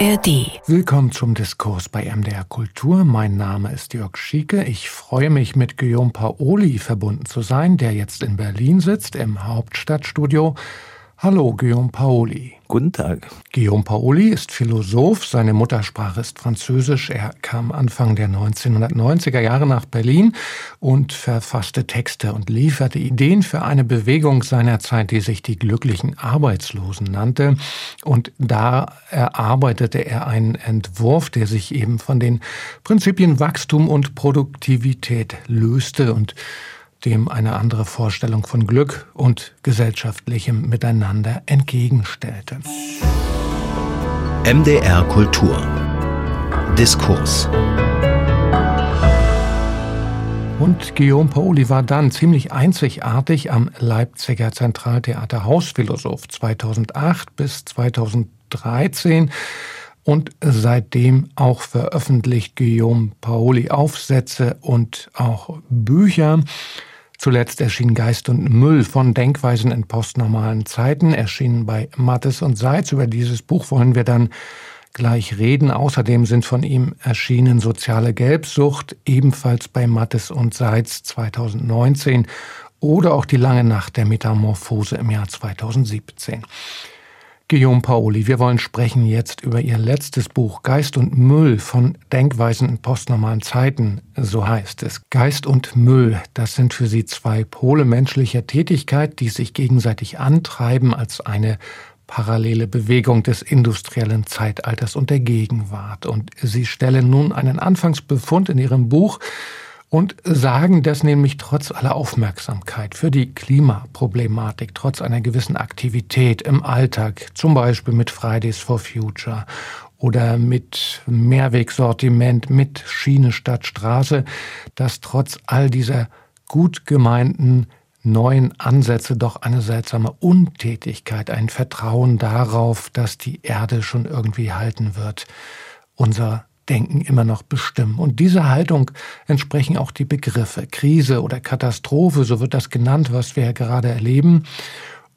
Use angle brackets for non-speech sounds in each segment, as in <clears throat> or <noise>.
ARD. Willkommen zum Diskurs bei MDR Kultur. Mein Name ist Jörg Schieke. Ich freue mich, mit Guillaume Paoli verbunden zu sein, der jetzt in Berlin sitzt, im Hauptstadtstudio. Hallo, Guillaume Paoli. Guten Tag. Guillaume Paoli ist Philosoph, seine Muttersprache ist Französisch. Er kam Anfang der 1990er Jahre nach Berlin und verfasste Texte und lieferte Ideen für eine Bewegung seiner Zeit, die sich die glücklichen Arbeitslosen nannte. Und da erarbeitete er einen Entwurf, der sich eben von den Prinzipien Wachstum und Produktivität löste und dem eine andere Vorstellung von Glück und gesellschaftlichem Miteinander entgegenstellte. MDR Kultur Diskurs und Guillaume Paoli war dann ziemlich einzigartig am Leipziger Zentraltheater Hausphilosoph 2008 bis 2013 und seitdem auch veröffentlicht Guillaume Paoli Aufsätze und auch Bücher. Zuletzt erschien Geist und Müll von Denkweisen in postnormalen Zeiten, erschienen bei Mattes und Seitz. Über dieses Buch wollen wir dann gleich reden. Außerdem sind von ihm erschienen Soziale Gelbsucht, ebenfalls bei Mattes und Seitz 2019 oder auch Die lange Nacht der Metamorphose im Jahr 2017. Guillaume Paoli, wir wollen sprechen jetzt über Ihr letztes Buch Geist und Müll von Denkweisen in postnormalen Zeiten, so heißt es. Geist und Müll, das sind für Sie zwei Pole menschlicher Tätigkeit, die sich gegenseitig antreiben als eine parallele Bewegung des industriellen Zeitalters und der Gegenwart. Und Sie stellen nun einen Anfangsbefund in Ihrem Buch, und sagen, dass nämlich trotz aller Aufmerksamkeit für die Klimaproblematik, trotz einer gewissen Aktivität im Alltag, zum Beispiel mit Fridays for Future oder mit Mehrwegsortiment, mit Schiene statt Straße, dass trotz all dieser gut gemeinten neuen Ansätze doch eine seltsame Untätigkeit, ein Vertrauen darauf, dass die Erde schon irgendwie halten wird, unser Denken immer noch bestimmen. Und dieser Haltung entsprechen auch die Begriffe Krise oder Katastrophe, so wird das genannt, was wir gerade erleben.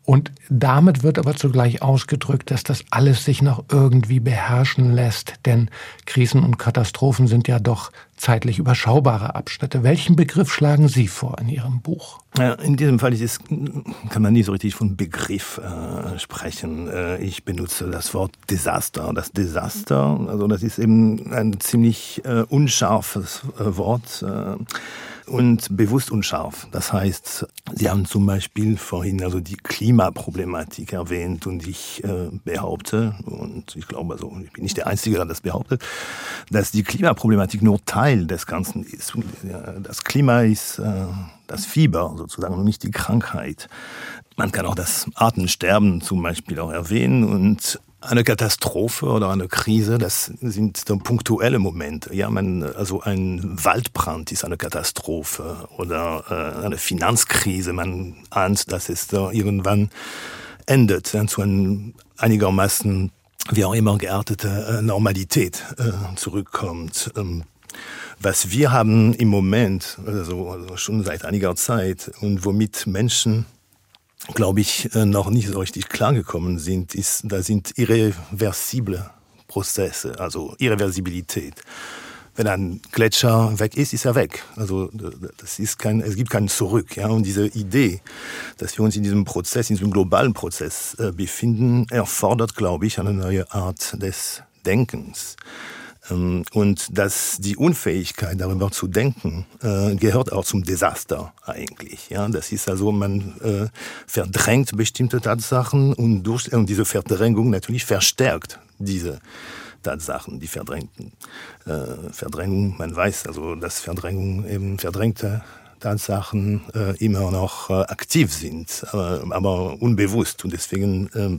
Und damit wird aber zugleich ausgedrückt, dass das alles sich noch irgendwie beherrschen lässt, denn Krisen und Katastrophen sind ja doch zeitlich überschaubare Abschnitte. Welchen Begriff schlagen Sie vor in Ihrem Buch? In diesem Fall ist, kann man nie so richtig von Begriff äh, sprechen. Äh, ich benutze das Wort Desaster. Das Desaster, also das ist eben ein ziemlich äh, unscharfes äh, Wort äh, und bewusst unscharf. Das heißt, Sie haben zum Beispiel vorhin also die Klimaproblematik erwähnt und ich äh, behaupte, und ich glaube also, ich bin nicht der Einzige, der das behauptet, dass die Klimaproblematik nur Teil des Ganzen ist. Das Klima ist äh, das Fieber sozusagen und nicht die Krankheit. Man kann auch das Artensterben zum Beispiel auch erwähnen und eine Katastrophe oder eine Krise, das sind dann punktuelle Momente. Ja, man, also ein Waldbrand ist eine Katastrophe oder äh, eine Finanzkrise. Man ahnt, dass es da irgendwann endet, dann zu einem einigermaßen wie auch immer geartete äh, Normalität zurückkommt. Was wir haben im Moment, also, also schon seit einiger Zeit und womit Menschen glaube ich, äh, noch nicht so richtig klargekommen sind, ist, da sind irreversible Prozesse, also Irreversibilität. Wenn ein Gletscher weg ist, ist er weg. Also das ist kein, es gibt keinen Zurück. Ja? Und diese Idee, dass wir uns in diesem Prozess, in diesem globalen Prozess äh, befinden, erfordert, glaube ich, eine neue Art des Denkens. Ähm, und dass die Unfähigkeit, darüber zu denken, äh, gehört auch zum Desaster eigentlich. Ja, das ist also, man äh, verdrängt bestimmte Tatsachen und, durch, und diese Verdrängung natürlich verstärkt diese Tatsachen, die verdrängten. Äh, Verdrängung, man weiß also, dass Verdrängung eben verdrängte Tatsachen äh, immer noch äh, aktiv sind, aber, unbewusst und deswegen äh,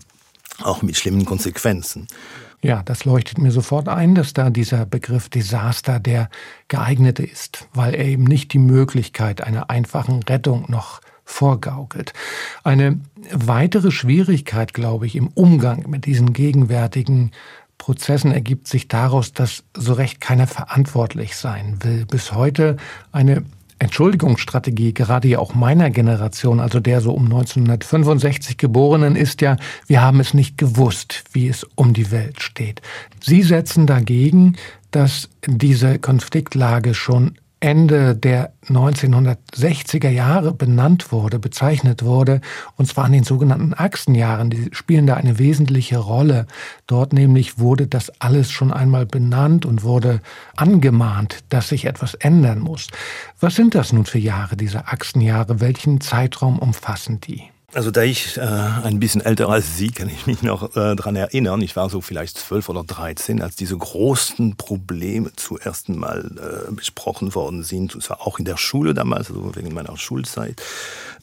auch mit schlimmen Konsequenzen. Ja, das leuchtet mir sofort ein, dass da dieser Begriff Desaster der geeignete ist, weil er eben nicht die Möglichkeit einer einfachen Rettung noch vorgaukelt. Eine weitere Schwierigkeit, glaube ich, im Umgang mit diesen gegenwärtigen Prozessen ergibt sich daraus, dass so recht keiner verantwortlich sein will. Bis heute eine Entschuldigungsstrategie, gerade ja auch meiner Generation, also der so um 1965 Geborenen, ist ja, wir haben es nicht gewusst, wie es um die Welt steht. Sie setzen dagegen, dass diese Konfliktlage schon Ende der 1960er Jahre benannt wurde, bezeichnet wurde, und zwar in den sogenannten Achsenjahren. Die spielen da eine wesentliche Rolle. Dort nämlich wurde das alles schon einmal benannt und wurde angemahnt, dass sich etwas ändern muss. Was sind das nun für Jahre, diese Achsenjahre? Welchen Zeitraum umfassen die? Also da ich äh, ein bisschen älter als Sie, kann ich mich noch äh, dran erinnern. Ich war so vielleicht zwölf oder dreizehn, als diese großen Probleme zum ersten Mal äh, besprochen worden sind. Und zwar auch in der Schule damals, also wegen meiner Schulzeit.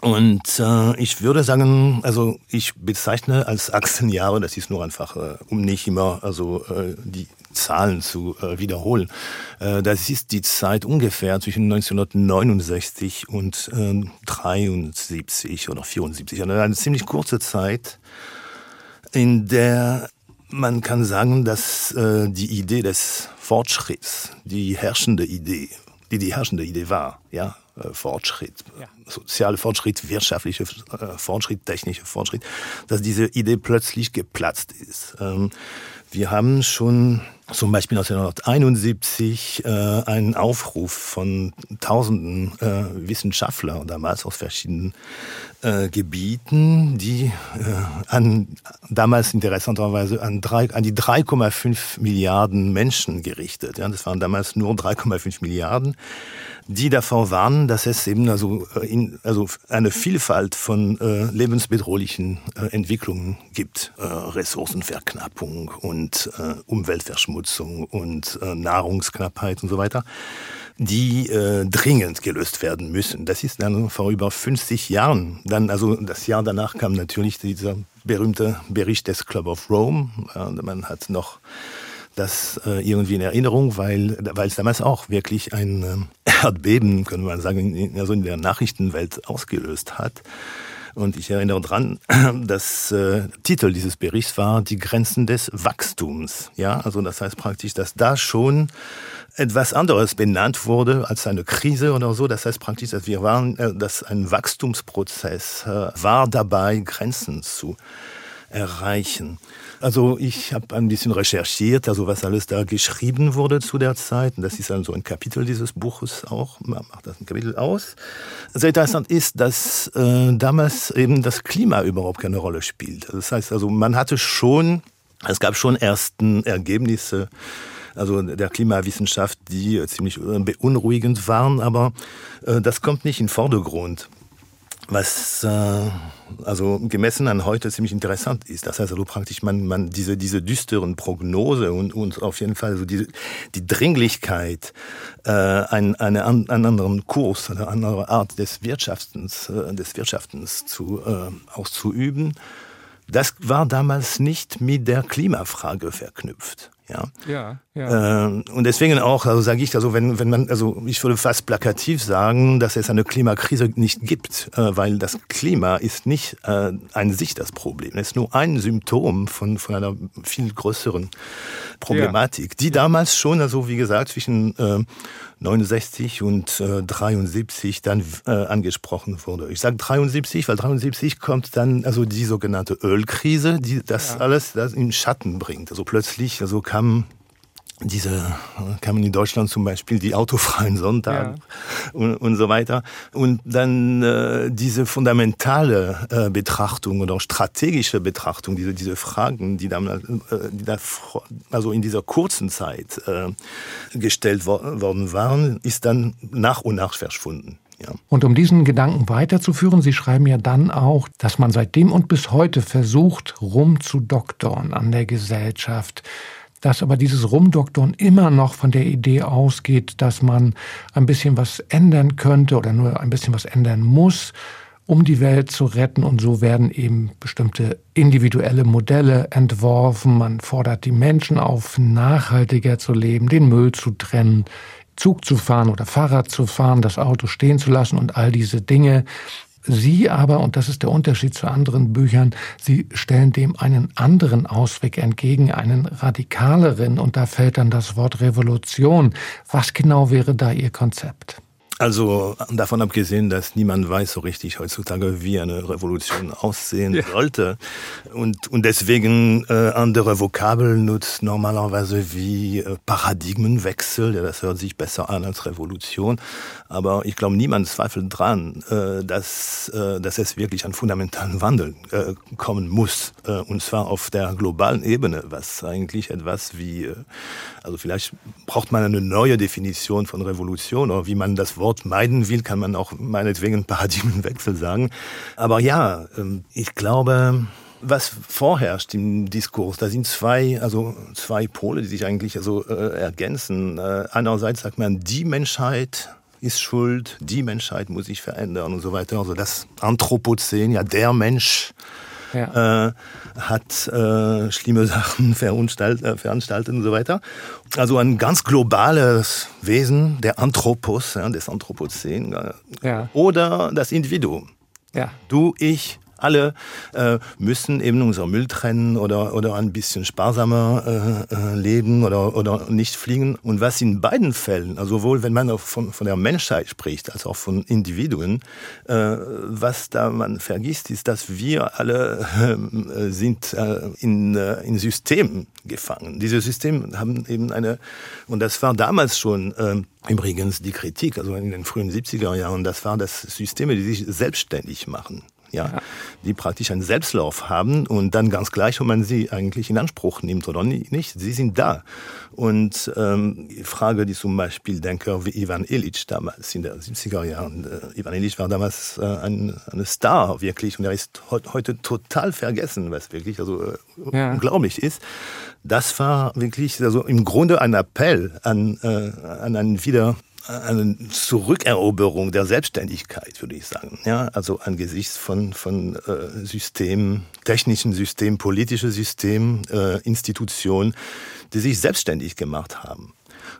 Und äh, ich würde sagen, also ich bezeichne als Achsenjahre, das ist nur einfach, äh, um nicht immer also äh, die Zahlen zu äh, wiederholen. Äh, das ist die Zeit ungefähr zwischen 1969 und äh, 73 oder 74. Also eine ziemlich kurze Zeit, in der man kann sagen, dass äh, die Idee des Fortschritts, die herrschende Idee, die die herrschende Idee war, ja, äh, Fortschritt, ja. soziale Fortschritt, wirtschaftliche äh, Fortschritt, technische Fortschritt, dass diese Idee plötzlich geplatzt ist. Ähm, wir haben schon zum Beispiel 1971 äh, einen Aufruf von tausenden äh, Wissenschaftler damals aus verschiedenen äh, Gebieten, die äh, an damals interessanterweise an, drei, an die 3,5 Milliarden Menschen gerichtet. Ja, das waren damals nur 3,5 Milliarden die davor warnen, dass es eben also, äh, in, also eine Vielfalt von äh, lebensbedrohlichen Entwicklungen gibt. Ressourcenverknappung und äh, Umweltverschmutzung und äh, Nahrungsknappheit und so weiter die äh, dringend gelöst werden müssen. Das ist dann vor über 50 Jahren. Dann, also das Jahr danach kam natürlich dieser berühmte Bericht des Club of Rome. Äh, man hat noch das äh, irgendwie in Erinnerung, weil, weil es damals auch wirklich ein äh, <laughs> Erdbeben, könnte man sagen, also in der Nachrichtenwelt ausgelöst hat. Und ich erinnere dran, <clears throat> dass äh, Titel dieses Berichts war Die Grenzen des Wachstums. Ja, also das heißt praktisch, dass da schon etwas anderes benannt wurde als eine Krise oder so. Das heißt praktisch, dass wir waren, äh, dass ein Wachstumsprozess äh, war dabei, Grenzen zu erreichen. Also ich habe ein bisschen recherchiert, also was alles da geschrieben wurde zu der Zeit. Und das ist also ein Kapitel dieses Buches auch, man macht das ein Kapitel aus. Sehr interessant ist, dass äh, damals eben das Klima überhaupt keine Rolle spielt. Das heißt also, man hatte schon, es gab schon ersten Ergebnisse, also der Klimawissenschaft, die ziemlich beunruhigend waren, aber äh, das kommt nicht in den Vordergrund was äh, also gemessen an heute ziemlich interessant ist. Das heißt also praktisch man, man diese, diese düsteren Prognose und, und auf jeden Fall so die, die Dringlichkeit, äh, ein, eine, einen anderen Kurs, eine andere Art des Wirtschaftens, äh, des Wirtschaftens zu, äh, auszuüben, das war damals nicht mit der Klimafrage verknüpft. Ja, ja, ja. Äh, und deswegen auch, also sage ich, also wenn, wenn man, also ich würde fast plakativ sagen, dass es eine Klimakrise nicht gibt, äh, weil das Klima ist nicht äh, an sich das Problem. Es ist nur ein Symptom von, von einer viel größeren Problematik, ja. die damals schon, also wie gesagt, zwischen äh, 69 und äh, 73 dann äh, angesprochen wurde. Ich sage 73, weil 73 kommt dann also die sogenannte Ölkrise, die das ja. alles das in Schatten bringt. Also plötzlich also kam diese kamen in Deutschland zum Beispiel die autofreien Sonntage ja. und, und so weiter. Und dann äh, diese fundamentale äh, Betrachtung oder strategische Betrachtung, diese, diese Fragen, die, dann, äh, die da also in dieser kurzen Zeit äh, gestellt wo worden waren, ist dann nach und nach verschwunden. Ja. Und um diesen Gedanken weiterzuführen, Sie schreiben ja dann auch, dass man seitdem und bis heute versucht, rumzudoktern an der Gesellschaft dass aber dieses Rumdoktoren immer noch von der Idee ausgeht, dass man ein bisschen was ändern könnte oder nur ein bisschen was ändern muss, um die Welt zu retten. Und so werden eben bestimmte individuelle Modelle entworfen. Man fordert die Menschen auf, nachhaltiger zu leben, den Müll zu trennen, Zug zu fahren oder Fahrrad zu fahren, das Auto stehen zu lassen und all diese Dinge. Sie aber, und das ist der Unterschied zu anderen Büchern, Sie stellen dem einen anderen Ausweg entgegen, einen radikaleren, und da fällt dann das Wort Revolution. Was genau wäre da Ihr Konzept? Also davon abgesehen, dass niemand weiß so richtig heutzutage, wie eine Revolution aussehen ja. sollte. Und, und deswegen äh, andere Vokabeln nutzt normalerweise wie äh, Paradigmenwechsel, ja, das hört sich besser an als Revolution, aber ich glaube, niemand zweifelt dran, äh, dass, äh, dass es wirklich einen fundamentalen Wandel äh, kommen muss. Äh, und zwar auf der globalen Ebene, was eigentlich etwas wie, äh, also vielleicht braucht man eine neue Definition von Revolution oder wie man das Wort Wort meiden will, kann man auch meinetwegen Paradigmenwechsel sagen. Aber ja, ähm, ich glaube, was vorherrscht im Diskurs, da sind zwei, also zwei Pole, die sich eigentlich also äh, ergänzen. Äh, einerseits sagt man, die Menschheit ist schuld, die Menschheit muss sich verändern und so weiter. Also das Anthropozän, ja der Mensch ja. äh, hat äh, schlimme <laughs> Sachen äh, veranstaltet und so weiter. Also ein ganz globales Wesen, der Anthropos, ja, des Anthropozän. Äh, ja. Oder das Individuum. Du, ich, alle äh, müssen eben unser Müll trennen oder, oder ein bisschen sparsamer äh, äh, leben oder, oder nicht fliegen. Und was in beiden Fällen, also sowohl wenn man von, von der Menschheit spricht, als auch von Individuen, äh, was da man vergisst, ist, dass wir alle äh, sind äh, in, äh, in Systemen gefangen. Diese Systeme haben eben eine, und das war damals schon äh, übrigens die Kritik, also in den frühen 70er Jahren, das war das Systeme, die sich selbstständig machen ja, die praktisch einen Selbstlauf haben und dann ganz gleich, ob man sie eigentlich in Anspruch nimmt oder nicht, sie sind da. Und ähm, die Frage, die zum Beispiel Denker wie Ivan Illich damals in den 70er Jahren, äh, Ivan Illich war damals äh, ein, ein Star wirklich und er ist heute total vergessen, was wirklich also äh, ja. unglaublich ist. Das war wirklich also im Grunde ein Appell an, äh, an einen wieder eine Zurückeroberung der Selbstständigkeit, würde ich sagen. Ja, also angesichts von, von äh, Systemen, technischen Systemen, politischen Systemen, äh, Institutionen, die sich selbstständig gemacht haben.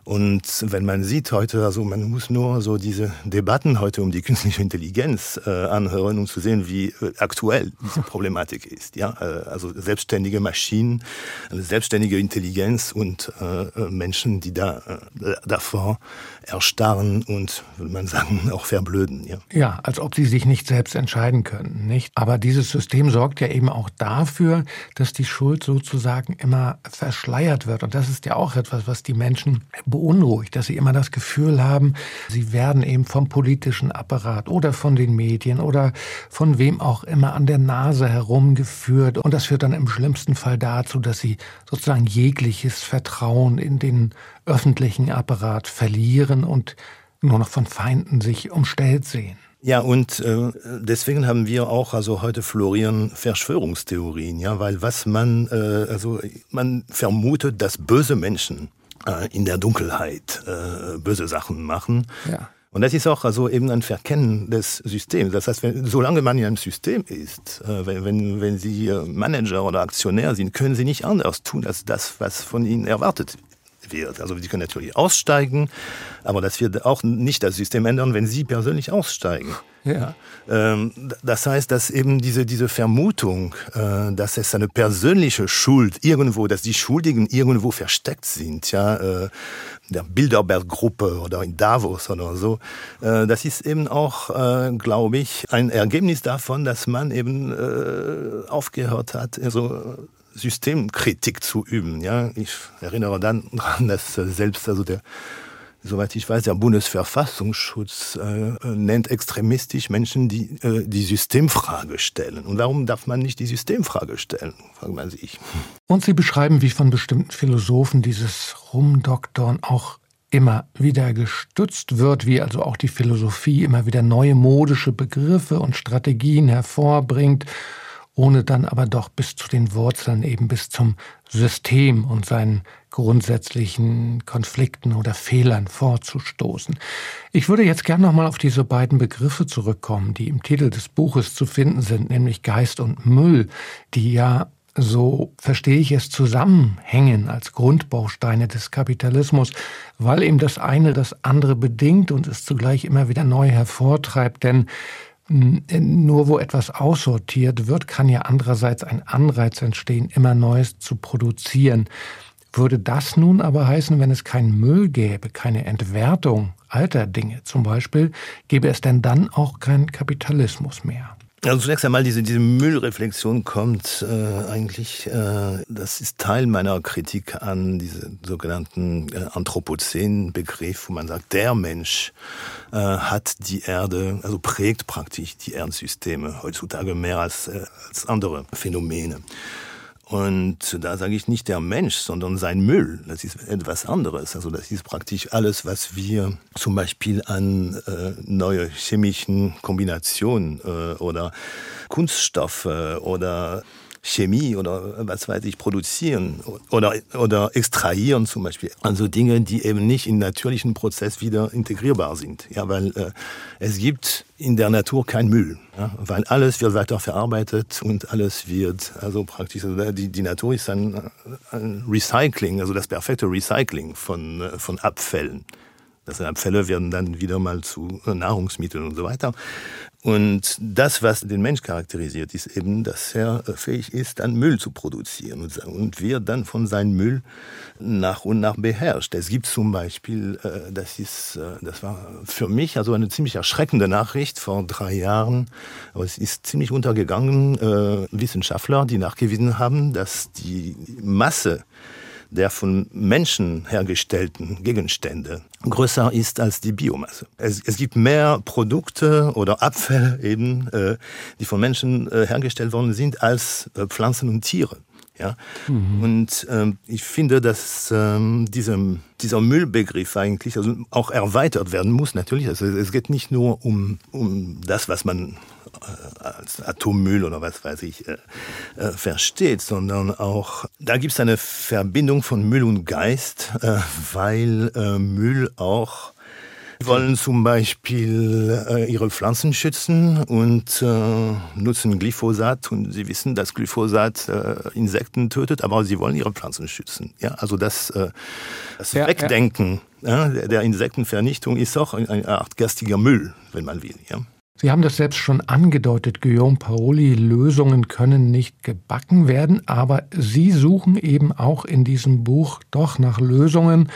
Und wenn man sieht heute, also man muss nur so diese Debatten heute um die künstliche Intelligenz äh, anhören, um zu sehen, wie äh, aktuell diese <laughs> Problematik ist. Ja, äh, also selbstständige Maschinen, selbstständige Intelligenz und äh, äh Menschen, die da äh, davor erstarren und, würde man sagen, <laughs> auch verblöden. Ja. ja, als ob sie sich nicht selbst entscheiden können, nicht? Aber dieses System sorgt ja eben auch dafür, dass die Schuld sozusagen immer verschleiert wird. Und das ist ja auch etwas, was die Menschen beunruhigt, dass sie immer das Gefühl haben, sie werden eben vom politischen Apparat oder von den Medien oder von wem auch immer an der Nase herumgeführt. Und das führt dann im schlimmsten Fall dazu, dass sie sozusagen jegliches Vertrauen in den öffentlichen Apparat verlieren und nur noch von Feinden sich umstellt sehen. Ja, und äh, deswegen haben wir auch, also heute florieren Verschwörungstheorien, ja, weil was man, äh, also man vermutet, dass böse Menschen äh, in der Dunkelheit äh, böse Sachen machen. Ja. Und das ist auch also eben ein Verkennen des Systems. Das heißt, wenn, solange man in einem System ist, äh, wenn, wenn, wenn Sie äh, Manager oder Aktionär sind, können Sie nicht anders tun als das, was von Ihnen erwartet wird. Also Sie können natürlich aussteigen, aber das wird auch nicht das System ändern, wenn Sie persönlich aussteigen. Ja. Ähm, das heißt, dass eben diese, diese Vermutung, äh, dass es eine persönliche Schuld irgendwo, dass die Schuldigen irgendwo versteckt sind, ja, äh, der Bilderberg-Gruppe oder in Davos oder so, äh, das ist eben auch, glaube ich, ein Ergebnis davon, dass man eben aufgehört hat, also Systemkritik zu üben. Ja, ich erinnere dann daran, dass selbst also der soweit ich weiß, der Bundesverfassungsschutz äh, nennt extremistisch Menschen, die äh, die Systemfrage stellen. Und warum darf man nicht die Systemfrage stellen, fragt man sich. Und Sie beschreiben, wie von bestimmten Philosophen dieses Rumdoktorn auch immer wieder gestützt wird, wie also auch die Philosophie immer wieder neue modische Begriffe und Strategien hervorbringt ohne dann aber doch bis zu den Wurzeln, eben bis zum System und seinen grundsätzlichen Konflikten oder Fehlern vorzustoßen. Ich würde jetzt gern nochmal auf diese beiden Begriffe zurückkommen, die im Titel des Buches zu finden sind, nämlich Geist und Müll, die ja so verstehe ich es, zusammenhängen als Grundbausteine des Kapitalismus, weil eben das eine das andere bedingt und es zugleich immer wieder neu hervortreibt. Denn nur wo etwas aussortiert wird, kann ja andererseits ein Anreiz entstehen, immer Neues zu produzieren. Würde das nun aber heißen, wenn es keinen Müll gäbe, keine Entwertung alter Dinge zum Beispiel, gäbe es denn dann auch keinen Kapitalismus mehr? Also zunächst einmal diese, diese Müllreflexion kommt äh, eigentlich, äh, das ist Teil meiner Kritik an diese sogenannten äh, Anthropozän-Begriff, wo man sagt, der Mensch äh, hat die Erde, also prägt praktisch die Erdsysteme heutzutage mehr als, äh, als andere Phänomene. Und da sage ich nicht der Mensch, sondern sein Müll. Das ist etwas anderes. Also das ist praktisch alles, was wir zum Beispiel an äh, neue chemischen Kombinationen äh, oder Kunststoffe oder Chemie oder was weiß ich produzieren oder, oder extrahieren zum Beispiel. Also Dinge, die eben nicht im natürlichen Prozess wieder integrierbar sind. Ja, weil äh, es gibt in der Natur kein Müll, ja, weil alles wird weiter verarbeitet und alles wird also praktisch also die, die Natur ist ein, ein Recycling, also das perfekte Recycling von, äh, von Abfällen. Das Abfälle werden dann wieder mal zu Nahrungsmitteln und so weiter. Und das, was den Mensch charakterisiert, ist eben, dass er fähig ist, dann Müll zu produzieren und wird dann von seinem Müll nach und nach beherrscht. Es gibt zum Beispiel, äh, das ist, äh, das war für mich also eine ziemlich erschreckende Nachricht vor drei Jahren, aber es ist ziemlich untergegangen, äh, Wissenschaftler, die nachgewiesen haben, dass die Masse der von Menschen hergestellten Gegenstände größer ist als die Biomasse. Es, es gibt mehr Produkte oder Abfälle eben, äh, die von Menschen äh, hergestellt worden sind, als äh, Pflanzen und Tiere. Ja? Mhm. Und ähm, ich finde, dass ähm, diesem, dieser Müllbegriff eigentlich also auch erweitert werden muss. Natürlich, also es geht nicht nur um, um das, was man als Atommüll oder was weiß ich äh, äh, versteht, sondern auch, da gibt es eine Verbindung von Müll und Geist, äh, weil äh, Müll auch wollen zum Beispiel äh, ihre Pflanzen schützen und äh, nutzen Glyphosat und sie wissen, dass Glyphosat äh, Insekten tötet, aber sie wollen ihre Pflanzen schützen. Ja, also das, äh, das ja, Wegdenken. Ja, der Insektenvernichtung ist auch eine Art gastiger Müll, wenn man will. Ja. Sie haben das selbst schon angedeutet, Guillaume Paoli, Lösungen können nicht gebacken werden, aber Sie suchen eben auch in diesem Buch doch nach Lösungen,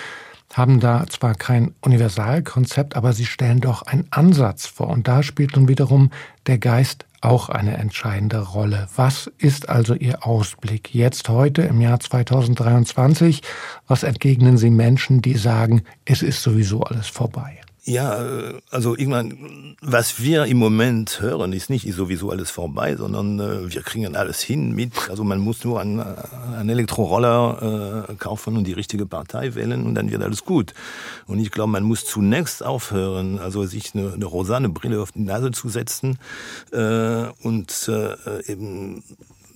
haben da zwar kein Universalkonzept, aber Sie stellen doch einen Ansatz vor. Und da spielt nun wiederum der Geist auch eine entscheidende Rolle. Was ist also Ihr Ausblick jetzt heute im Jahr 2023? Was entgegnen Sie Menschen, die sagen, es ist sowieso alles vorbei? Ja, äh, also irgendwann, was wir im Moment hören, ist nicht sowieso alles vorbei, sondern äh, wir kriegen alles hin mit. Also man muss nur einen, äh, einen Elektroroller äh, kaufen und die richtige Partei wählen und dann wird alles gut. Und ich glaube, man muss zunächst aufhören, also sich eine, eine rosane Brille auf die Nase zu setzen äh, und äh, eben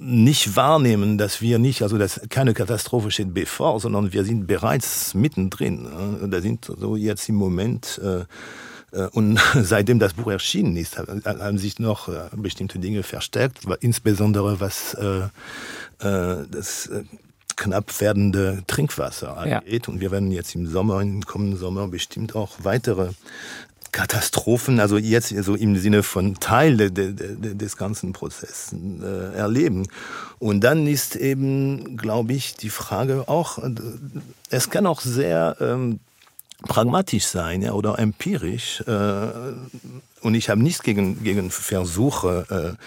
nicht wahrnehmen, dass wir nicht, also dass keine Katastrophe steht bevor, sondern wir sind bereits mittendrin. Da sind so jetzt im Moment äh, äh, und <laughs> seitdem das Buch erschienen ist, haben sich noch äh, bestimmte Dinge verstärkt, insbesondere was das knapp werdende Trinkwasser angeht. Ja. Und wir werden jetzt im Sommer, im kommenden Sommer bestimmt auch weitere Katastrophen, also jetzt so im Sinne von Teil de, de, de, des ganzen Prozesses äh, erleben. Und dann ist eben, glaube ich, die Frage auch, äh, es kann auch sehr ähm, pragmatisch sein ja, oder empirisch. Äh, und ich habe nichts gegen, gegen Versuche,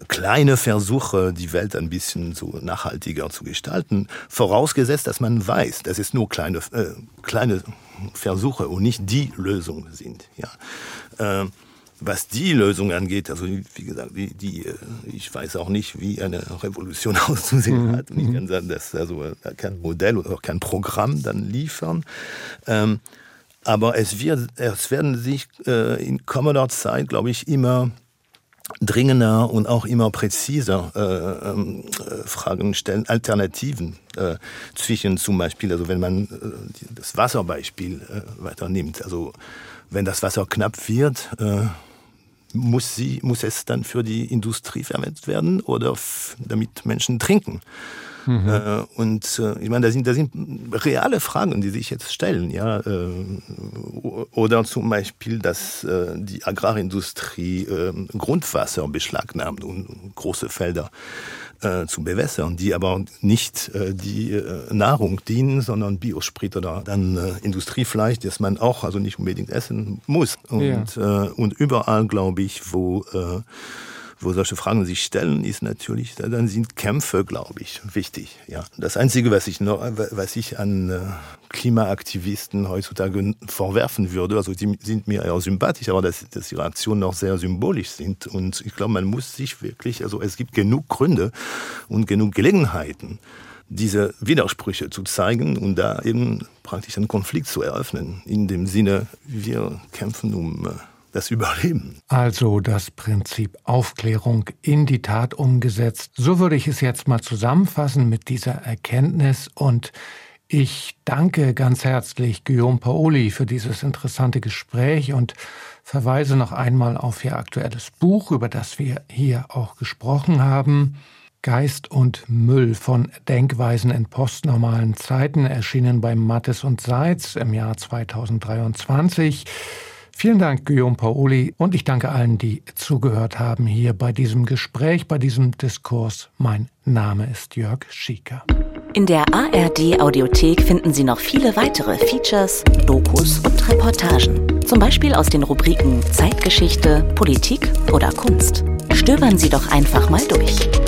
äh, kleine Versuche, die Welt ein bisschen so nachhaltiger zu gestalten, vorausgesetzt, dass man weiß, dass es nur kleine, äh, kleine Versuche und nicht die Lösung sind. Ja. Äh, was die Lösung angeht, also wie gesagt, die, die, äh, ich weiß auch nicht, wie eine Revolution <laughs> auszusehen mhm. hat. Und ich kann sagen, dass also kein Modell oder kein Programm dann liefern. Ähm, aber es, wird, es werden sich äh, in kommender Zeit, glaube ich, immer dringender und auch immer präziser äh, ähm, äh, Fragen stellen, Alternativen äh, zwischen zum Beispiel, also wenn man äh, das Wasserbeispiel äh, weiter nimmt, also wenn das Wasser knapp wird, äh, muss, sie, muss es dann für die Industrie verwendet werden oder damit Menschen trinken. Mhm. Äh, und äh, ich meine, da sind, da sind reale Fragen, die sich jetzt stellen. Ja? Äh, oder zum Beispiel, dass äh, die Agrarindustrie äh, Grundwasser beschlagnahmt und große Felder äh, zu bewässern, die aber nicht äh, die äh, Nahrung dienen, sondern Biosprit oder dann äh, Industriefleisch, das man auch also nicht unbedingt essen muss. Und, ja. äh, und überall, glaube ich, wo äh, wo solche Fragen sich stellen, ist natürlich, dann sind Kämpfe, glaube ich, wichtig. Ja. Das Einzige, was ich, noch, was ich an äh, Klimaaktivisten heutzutage vorwerfen würde, also die sind mir eher sympathisch, aber dass, dass ihre Aktionen noch sehr symbolisch sind. Und ich glaube, man muss sich wirklich, also es gibt genug Gründe und genug Gelegenheiten, diese Widersprüche zu zeigen und da eben praktisch einen Konflikt zu eröffnen. In dem Sinne, wir kämpfen um äh, das Überleben. Also das Prinzip Aufklärung in die Tat umgesetzt. So würde ich es jetzt mal zusammenfassen mit dieser Erkenntnis und ich danke ganz herzlich Guillaume Paoli für dieses interessante Gespräch und verweise noch einmal auf Ihr aktuelles Buch, über das wir hier auch gesprochen haben. Geist und Müll von Denkweisen in postnormalen Zeiten erschienen bei Mattes und Seitz im Jahr 2023. Vielen Dank, Guillaume Paoli, und ich danke allen, die zugehört haben hier bei diesem Gespräch, bei diesem Diskurs. Mein Name ist Jörg Schieker. In der ARD Audiothek finden Sie noch viele weitere Features, Dokus und Reportagen. Zum Beispiel aus den Rubriken Zeitgeschichte, Politik oder Kunst. Stöbern Sie doch einfach mal durch.